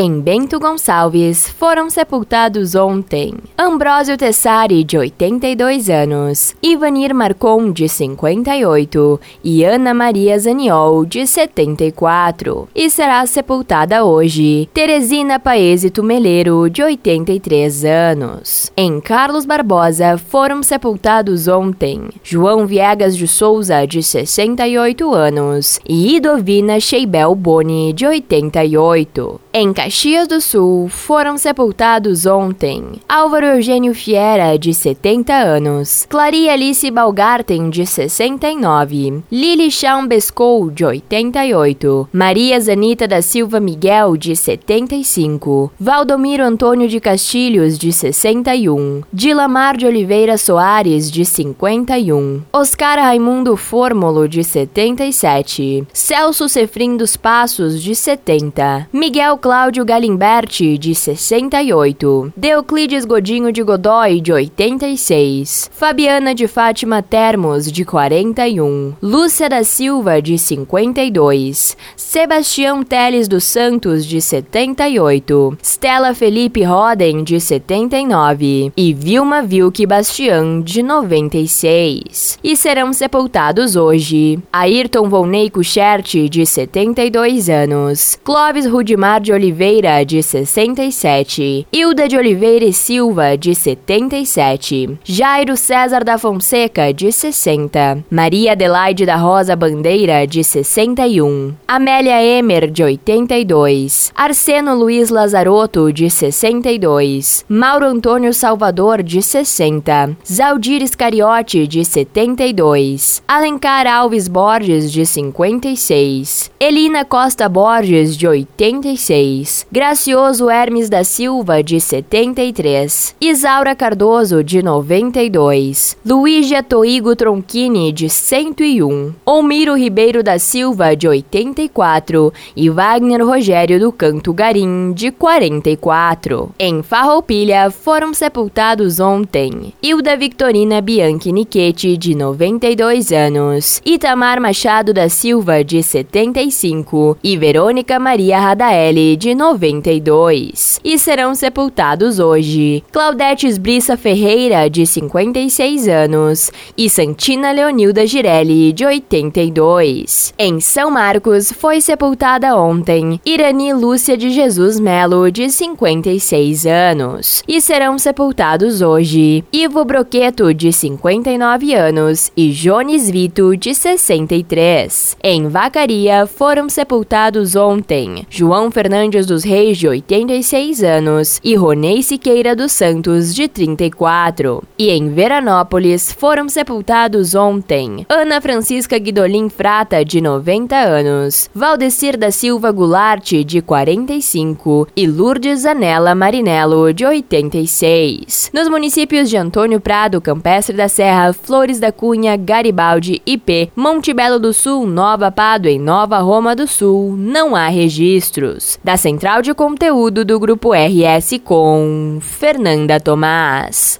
Em Bento Gonçalves foram sepultados ontem Ambrósio Tessari, de 82 anos, Ivanir Marcon, de 58 e Ana Maria Zaniol, de 74. E será sepultada hoje Teresina Paese Tumeleiro, de 83 anos. Em Carlos Barbosa foram sepultados ontem João Viegas de Souza, de 68 anos, e Idovina Sheibel Boni, de 88. Em Caxias do Sul, foram sepultados ontem Álvaro Eugênio Fiera, de 70 anos, Claria Alice Balgarten, de 69, Lili Chambescou, de 88, Maria Zanita da Silva Miguel, de 75, Valdomiro Antônio de Castilhos, de 61, Dilamar de Oliveira Soares, de 51, Oscar Raimundo Fórmulo, de 77, Celso Cefrim dos Passos, de 70, Miguel Cláudio Galimberti, de 68. Deuclides Godinho de Godoy, de 86. Fabiana de Fátima Termos, de 41. Lúcia da Silva, de 52. Sebastião Teles dos Santos, de 78. Stella Felipe Roden, de 79. E Vilma Vilke Bastian, de 96. E serão sepultados hoje Ayrton Volney Kuchert, de 72 anos. Clóvis Rudimar de Oliveira, de 67, Hilda de Oliveira e Silva, de 77, Jairo César da Fonseca, de 60, Maria Adelaide da Rosa Bandeira, de 61, Amélia Emer, de 82, Arseno Luiz Lazarotto, de 62, Mauro Antônio Salvador, de 60, Zaldir Iscariote, de 72, Alencar Alves Borges, de 56, Elina Costa Borges, de 86, 76, Gracioso Hermes da Silva, de 73, Isaura Cardoso, de 92, Luígia Toigo Tronchini, de 101, Olmiro Ribeiro da Silva, de 84 e Wagner Rogério do Canto Garim, de 44. Em Farroupilha foram sepultados ontem Hilda Victorina Bianchi Nichetti, de 92 anos, Itamar Machado da Silva, de 75 e Verônica Maria De 92 e serão sepultados hoje Claudete Esbriça Ferreira, de 56 anos, e Santina Leonilda Girelli, de 82. Em São Marcos foi sepultada ontem Irani Lúcia de Jesus Melo, de 56 anos, e serão sepultados hoje Ivo Broqueto, de 59 anos, e Jones Vito, de 63. Em Vacaria foram sepultados ontem João Fernandes Fernandes dos Reis, de 86 anos, e Ronei Siqueira dos Santos, de 34. E em Veranópolis foram sepultados ontem Ana Francisca Guidolin Frata, de 90 anos, Valdecir da Silva Goulart, de 45, e Lourdes Anela Marinello, de 86. Nos municípios de Antônio Prado, Campestre da Serra, Flores da Cunha, Garibaldi, IP, Monte Belo do Sul, Nova Pádua e Nova Roma do Sul, não há registros. Da Central de Conteúdo do Grupo RS com Fernanda Tomás.